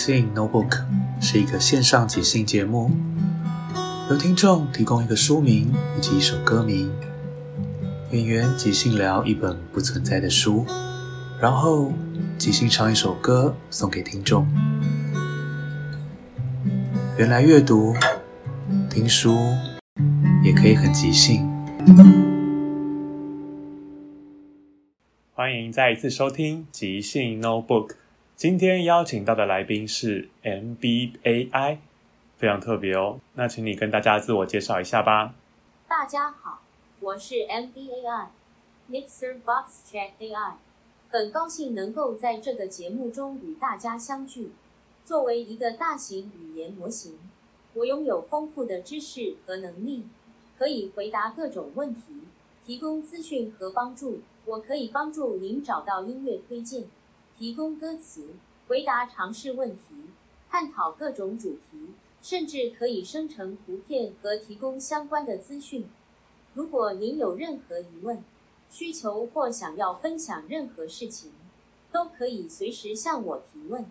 兴 Notebook 是一个线上即兴节目，由听众提供一个书名以及一首歌名，演员即兴聊一本不存在的书，然后即兴唱一首歌送给听众。原来阅读、听书也可以很即兴。欢迎再一次收听即兴 Notebook。今天邀请到的来宾是 MBAI，非常特别哦。那请你跟大家自我介绍一下吧。大家好，我是 MBAI，Mixer Box Chat AI，很高兴能够在这个节目中与大家相聚。作为一个大型语言模型，我拥有丰富的知识和能力，可以回答各种问题，提供资讯和帮助。我可以帮助您找到音乐推荐。提供歌词，回答常识问题，探讨各种主题，甚至可以生成图片和提供相关的资讯。如果您有任何疑问、需求或想要分享任何事情，都可以随时向我提问。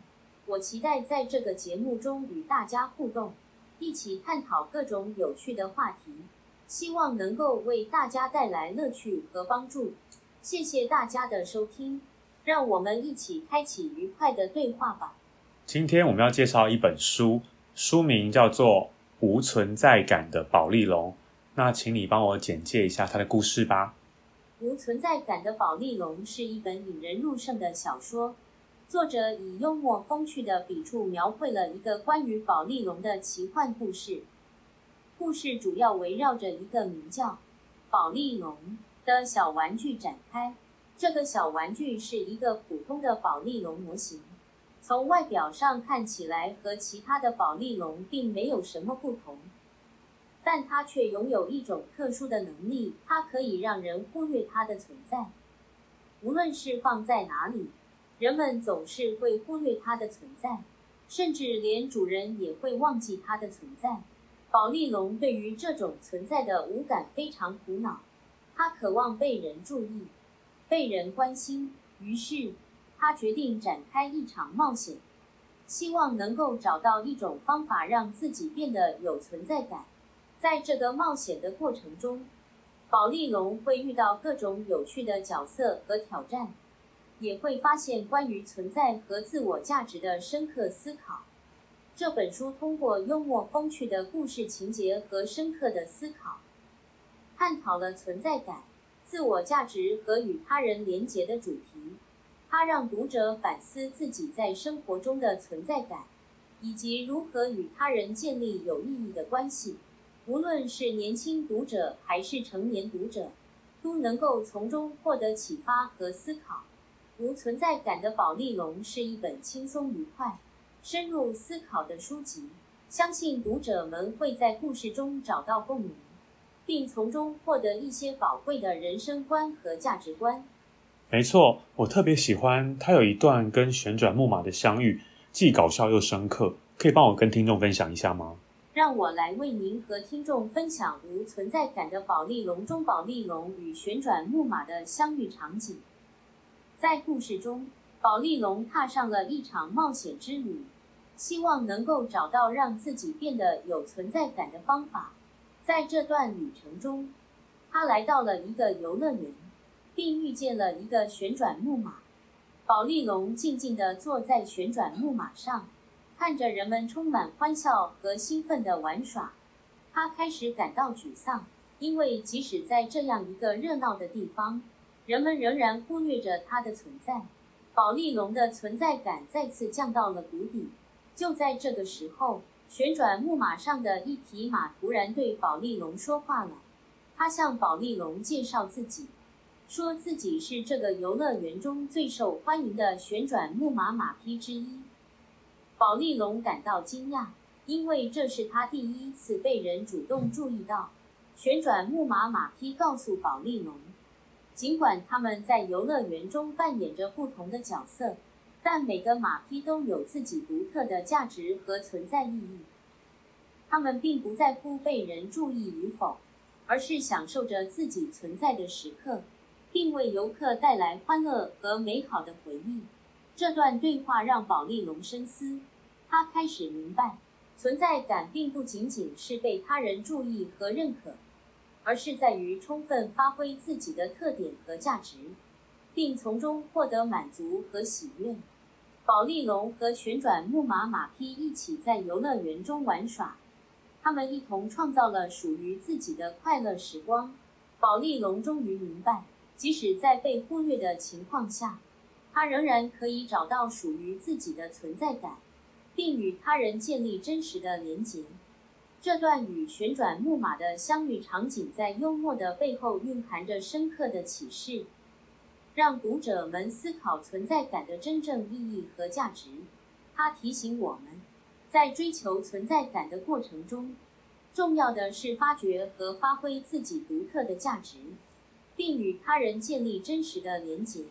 我期待在这个节目中与大家互动，一起探讨各种有趣的话题，希望能够为大家带来乐趣和帮助。谢谢大家的收听。让我们一起开启愉快的对话吧。今天我们要介绍一本书，书名叫做《无存在感的宝丽龙》。那请你帮我简介一下它的故事吧。《无存在感的宝丽龙》是一本引人入胜的小说，作者以幽默风趣的笔触描绘了一个关于宝丽龙的奇幻故事。故事主要围绕着一个名叫宝丽龙的小玩具展开。这个小玩具是一个普通的保丽龙模型，从外表上看起来和其他的保丽龙并没有什么不同，但它却拥有一种特殊的能力，它可以让人忽略它的存在。无论是放在哪里，人们总是会忽略它的存在，甚至连主人也会忘记它的存在。保丽龙对于这种存在的无感非常苦恼，它渴望被人注意。被人关心，于是他决定展开一场冒险，希望能够找到一种方法让自己变得有存在感。在这个冒险的过程中，保丽龙会遇到各种有趣的角色和挑战，也会发现关于存在和自我价值的深刻思考。这本书通过幽默风趣的故事情节和深刻的思考，探讨了存在感。自我价值和与他人连结的主题，它让读者反思自己在生活中的存在感，以及如何与他人建立有意义的关系。无论是年轻读者还是成年读者，都能够从中获得启发和思考。无存在感的保丽龙是一本轻松愉快、深入思考的书籍，相信读者们会在故事中找到共鸣，并从中获得一些宝贵的人生观和价值观。没错，我特别喜欢它有一段跟旋转木马的相遇，既搞笑又深刻，可以帮我跟听众分享一下吗？让我来为您和听众分享无存在感的保丽龙中保丽龙与旋转木马的相遇场景。在故事中，保丽龙踏上了一场冒险之旅，希望能够找到让自己变得有存在感的方法。在这段旅程中，他来到了一个游乐园。并遇见了一个旋转木马，保丽龙静静地坐在旋转木马上，看着人们充满欢笑和兴奋的玩耍。他开始感到沮丧，因为即使在这样一个热闹的地方，人们仍然忽略着他的存在。保丽龙的存在感再次降到了谷底。就在这个时候，旋转木马上的一匹马突然对保丽龙说话了。他向保丽龙介绍自己。说自己是这个游乐园中最受欢迎的旋转木马马匹之一。保丽龙感到惊讶，因为这是他第一次被人主动注意到。旋转木马马匹告诉保丽龙，尽管他们在游乐园中扮演着不同的角色，但每个马匹都有自己独特的价值和存在意义。他们并不在乎被人注意与否，而是享受着自己存在的时刻。并为游客带来欢乐和美好的回忆。这段对话让保丽龙深思，他开始明白，存在感并不仅仅是被他人注意和认可，而是在于充分发挥自己的特点和价值，并从中获得满足和喜悦。宝丽龙和旋转木马马匹一起在游乐园中玩耍，他们一同创造了属于自己的快乐时光。宝丽龙终于明白。即使在被忽略的情况下，他仍然可以找到属于自己的存在感，并与他人建立真实的连结。这段与旋转木马的相遇场景，在幽默的背后蕴含着深刻的启示，让读者们思考存在感的真正意义和价值。它提醒我们，在追求存在感的过程中，重要的是发掘和发挥自己独特的价值。并与他人建立真实的连结，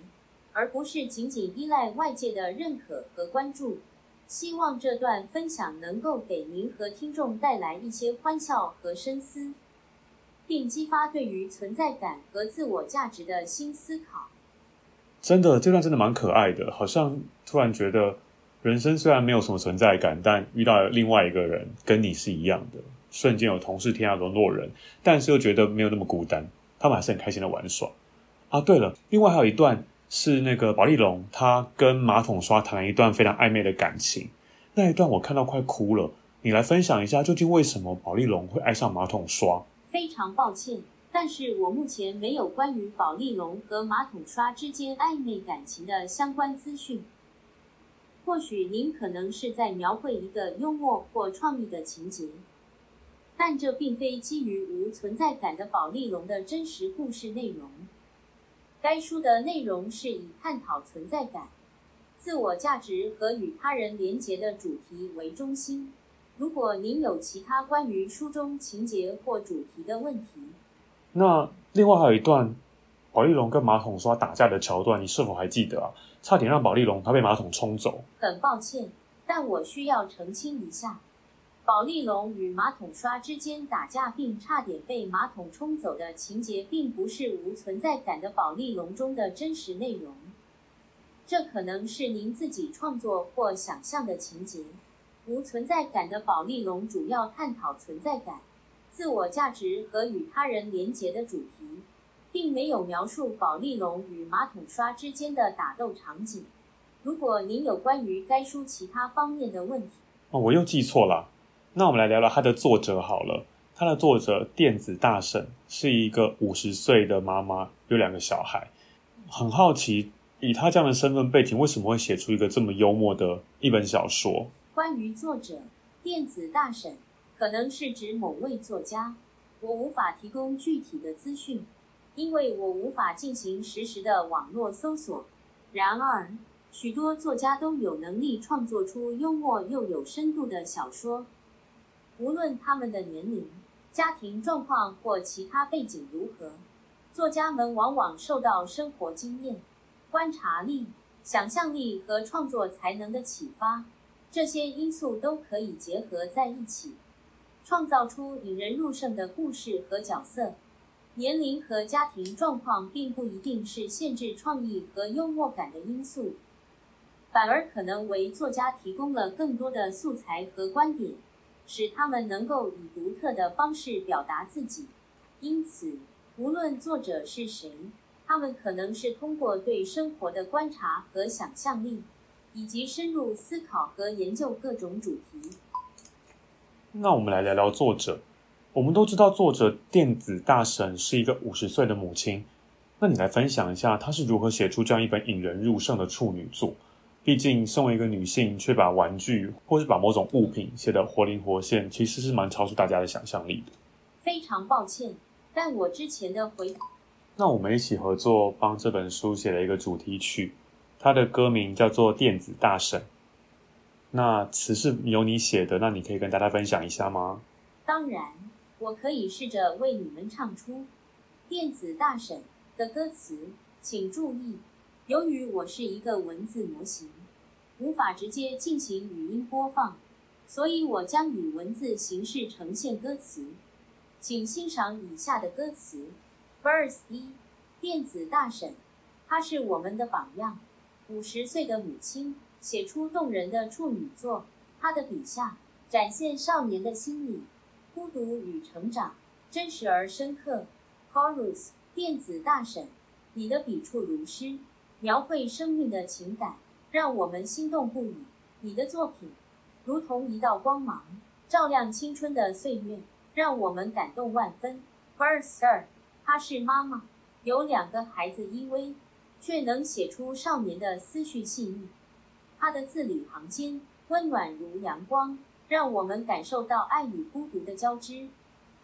而不是仅仅依赖外界的认可和关注。希望这段分享能够给您和听众带来一些欢笑和深思，并激发对于存在感和自我价值的新思考。真的，这段真的蛮可爱的，好像突然觉得人生虽然没有什么存在感，但遇到了另外一个人跟你是一样的，瞬间有同是天涯沦落人，但是又觉得没有那么孤单。他们还是很开心的玩耍啊！对了，另外还有一段是那个保丽龙，他跟马桶刷谈了一段非常暧昧的感情，那一段我看到快哭了。你来分享一下，究竟为什么保丽龙会爱上马桶刷？非常抱歉，但是我目前没有关于宝丽龙和马桶刷之间暧昧感情的相关资讯。或许您可能是在描绘一个幽默或创意的情节。但这并非基于无存在感的宝丽龙的真实故事内容。该书的内容是以探讨存在感、自我价值和与他人连结的主题为中心。如果您有其他关于书中情节或主题的问题，那另外还有一段宝丽龙跟马桶刷打架的桥段，你是否还记得啊？差点让宝丽龙他被马桶冲走。很抱歉，但我需要澄清一下。宝丽龙与马桶刷之间打架，并差点被马桶冲走的情节，并不是无存在感的宝丽龙中的真实内容。这可能是您自己创作或想象的情节。无存在感的宝丽龙主要探讨存在感、自我价值和与他人连结的主题，并没有描述保丽龙与马桶刷之间的打斗场景。如果您有关于该书其他方面的问题，哦，我又记错了。那我们来聊聊他的作者好了。他的作者电子大婶是一个五十岁的妈妈，有两个小孩。很好奇，以他这样的身份背景，为什么会写出一个这么幽默的一本小说？关于作者电子大婶，可能是指某位作家。我无法提供具体的资讯，因为我无法进行实时的网络搜索。然而，许多作家都有能力创作出幽默又有深度的小说。无论他们的年龄、家庭状况或其他背景如何，作家们往往受到生活经验、观察力、想象力和创作才能的启发，这些因素都可以结合在一起，创造出引人入胜的故事和角色。年龄和家庭状况并不一定是限制创意和幽默感的因素，反而可能为作家提供了更多的素材和观点。使他们能够以独特的方式表达自己，因此，无论作者是谁，他们可能是通过对生活的观察和想象力，以及深入思考和研究各种主题。那我们来聊聊作者。我们都知道，作者电子大神是一个五十岁的母亲。那你来分享一下，她是如何写出这样一本引人入胜的处女作？毕竟，身为一个女性，却把玩具或是把某种物品写得活灵活现，其实是蛮超出大家的想象力的。非常抱歉，但我之前的回答。那我们一起合作帮这本书写了一个主题曲，它的歌名叫做《电子大神》。那词是由你写的，那你可以跟大家分享一下吗？当然，我可以试着为你们唱出《电子大婶》的歌词，请注意。由于我是一个文字模型，无法直接进行语音播放，所以我将以文字形式呈现歌词。请欣赏以下的歌词：Verse 一，电子大婶，她是我们的榜样。五十岁的母亲写出动人的处女作，他的笔下展现少年的心理，孤独与成长，真实而深刻。Chorus，电子大婶，你的笔触如诗。描绘生命的情感，让我们心动不已。你的作品如同一道光芒，照亮青春的岁月，让我们感动万分。Verse 二，她是妈妈，有两个孩子依偎，却能写出少年的思绪细腻。他的字里行间温暖如阳光，让我们感受到爱与孤独的交织。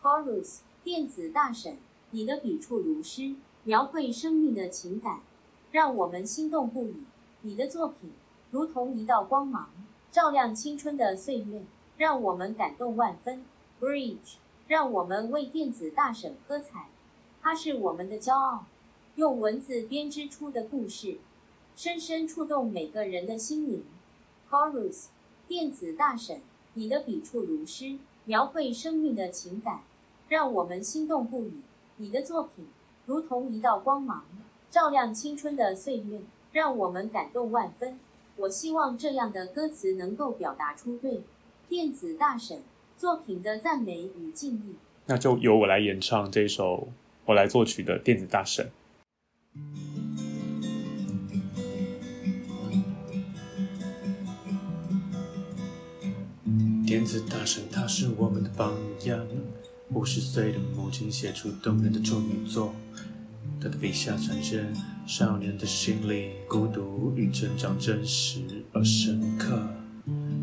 Chorus，电子大神，你的笔触如诗，描绘生命的情感。让我们心动不已。你的作品如同一道光芒，照亮青春的岁月，让我们感动万分。Bridge，让我们为电子大神喝彩，他是我们的骄傲。用文字编织出的故事，深深触动每个人的心灵。Chorus，电子大神，你的笔触如诗，描绘生命的情感，让我们心动不已。你的作品如同一道光芒。照亮青春的岁月，让我们感动万分。我希望这样的歌词能够表达出对电子大神作品的赞美与敬意。那就由我来演唱这首我来作曲的《电子大神》。电子大神，他是我们的榜样。五十岁的母亲写出动人的处女作。他的笔下展现少年的心理，孤独与成长，真实而深刻。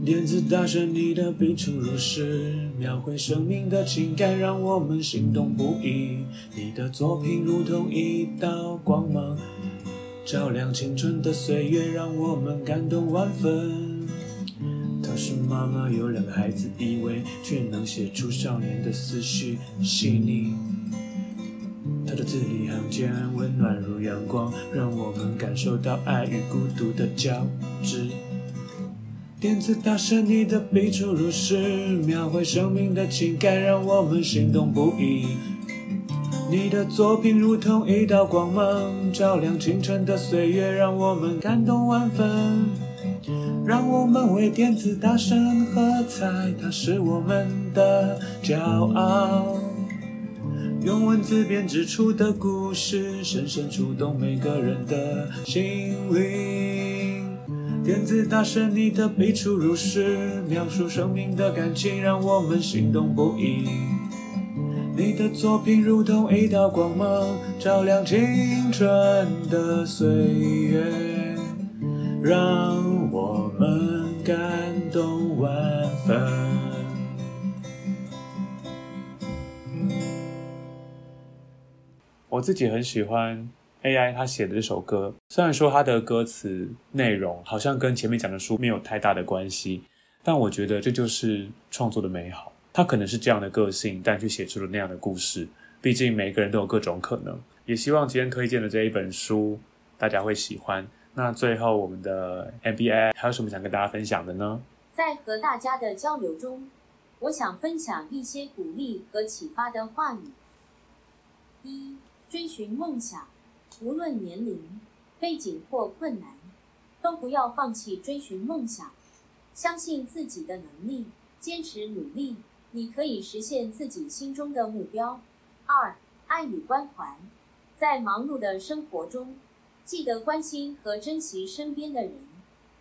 电子大神，你的笔触如诗，描绘生命的情感，让我们心动不已。你的作品如同一道光芒，照亮青春的岁月，让我们感动万分。她是妈妈，有两个孩子依偎，却能写出少年的思绪细腻。他的字里行间温暖如阳光，让我们感受到爱与孤独的交织。电子大神，你的笔触如诗，描绘生命的情感，让我们心动不已。你的作品如同一道光芒，照亮青春的岁月，让我们感动万分。让我们为电子大神喝彩，他是我们的骄傲。用文字编织出的故事，深深触动每个人的心灵。电子大神，你的笔触如诗，描述生命的感情，让我们心动不已。你的作品如同一道光芒，照亮青春的岁月，让们感动万分我自己很喜欢 ai 他写的这首歌虽然说他的歌词内容好像跟前面讲的书没有太大的关系但我觉得这就是创作的美好。他可能是这样的个性但却写出了那样的故事。毕竟每个人都有各种可能。也希望今天推荐的这一本书大家会喜欢。那最后，我们的 MBA 还有什么想跟大家分享的呢？在和大家的交流中，我想分享一些鼓励和启发的话语。一、追寻梦想，无论年龄、背景或困难，都不要放弃追寻梦想。相信自己的能力，坚持努力，你可以实现自己心中的目标。二、爱与关怀，在忙碌的生活中，记得关心和珍惜身边的人，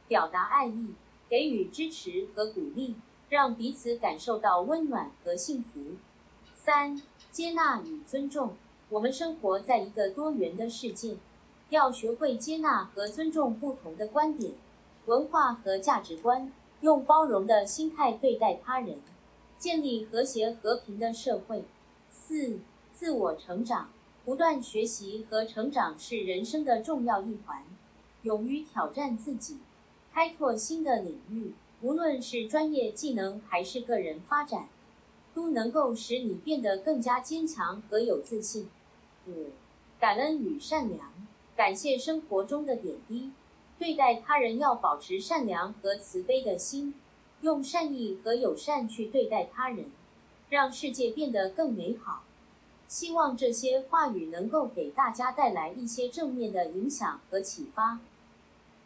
表达爱意，给予支持和鼓励，让彼此感受到温暖和幸福。三、接纳与尊重，我们生活在一个多元的世界，要学会接纳和尊重不同的观点、文化和价值观，用包容的心态对待他人，建立和谐和平的社会。四、自我成长。不断学习和成长是人生的重要一环，勇于挑战自己，开拓新的领域，无论是专业技能还是个人发展，都能够使你变得更加坚强和有自信。五、感恩与善良，感谢生活中的点滴，对待他人要保持善良和慈悲的心，用善意和友善去对待他人，让世界变得更美好。希望这些话语能够给大家带来一些正面的影响和启发。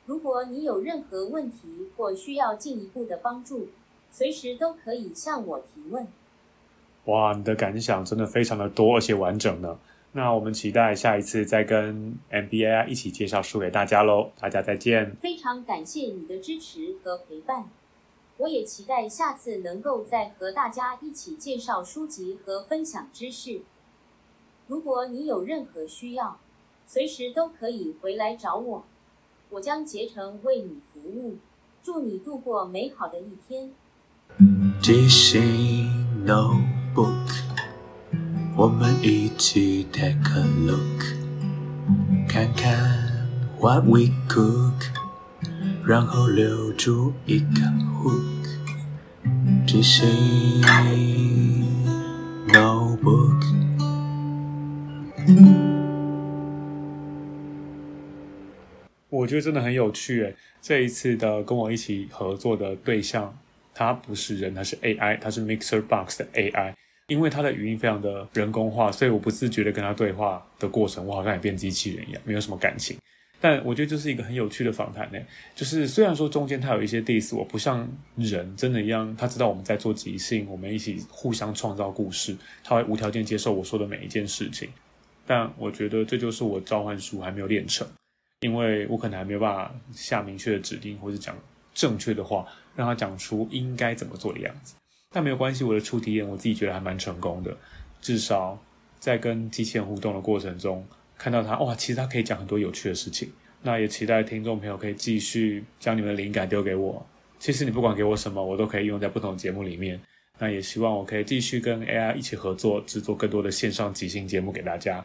如果你有任何问题或需要进一步的帮助，随时都可以向我提问。哇，你的感想真的非常的多而且完整呢。那我们期待下一次再跟 MBA 一起介绍书给大家喽。大家再见。非常感谢你的支持和陪伴，我也期待下次能够再和大家一起介绍书籍和分享知识。如果你有任何需要，随时都可以回来找我，我将竭诚为你服务。祝你度过美好的一天。即兴 Notebook，我们一起 take a look，看看 what we cook，然后留住一个 hook。即兴 Notebook。我觉得真的很有趣诶，这一次的跟我一起合作的对象，他不是人，他是 AI，他是 MixerBox 的 AI。因为他的语音非常的人工化，所以我不自觉的跟他对话的过程，我好像也变机器人一样，没有什么感情。但我觉得这是一个很有趣的访谈呢，就是虽然说中间他有一些 diss，我不像人真的一样，他知道我们在做即兴，我们一起互相创造故事，他会无条件接受我说的每一件事情。但我觉得这就是我召唤术还没有练成，因为我可能还没有办法下明确的指令，或是讲正确的话，让他讲出应该怎么做的样子。但没有关系，我的初体验我自己觉得还蛮成功的，至少在跟机器人互动的过程中，看到他哇，其实他可以讲很多有趣的事情。那也期待听众朋友可以继续将你们的灵感丢给我。其实你不管给我什么，我都可以用在不同节目里面。那也希望我可以继续跟 AI 一起合作，制作更多的线上即兴节目给大家。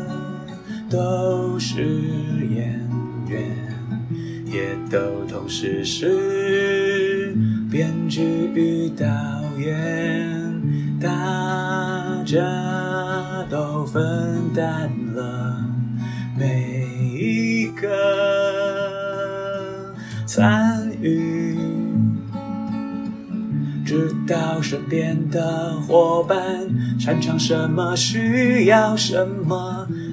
都是演员，也都同时是编剧与导演，大家都分担了每一个参与，知道身边的伙伴擅长什么，需要什么。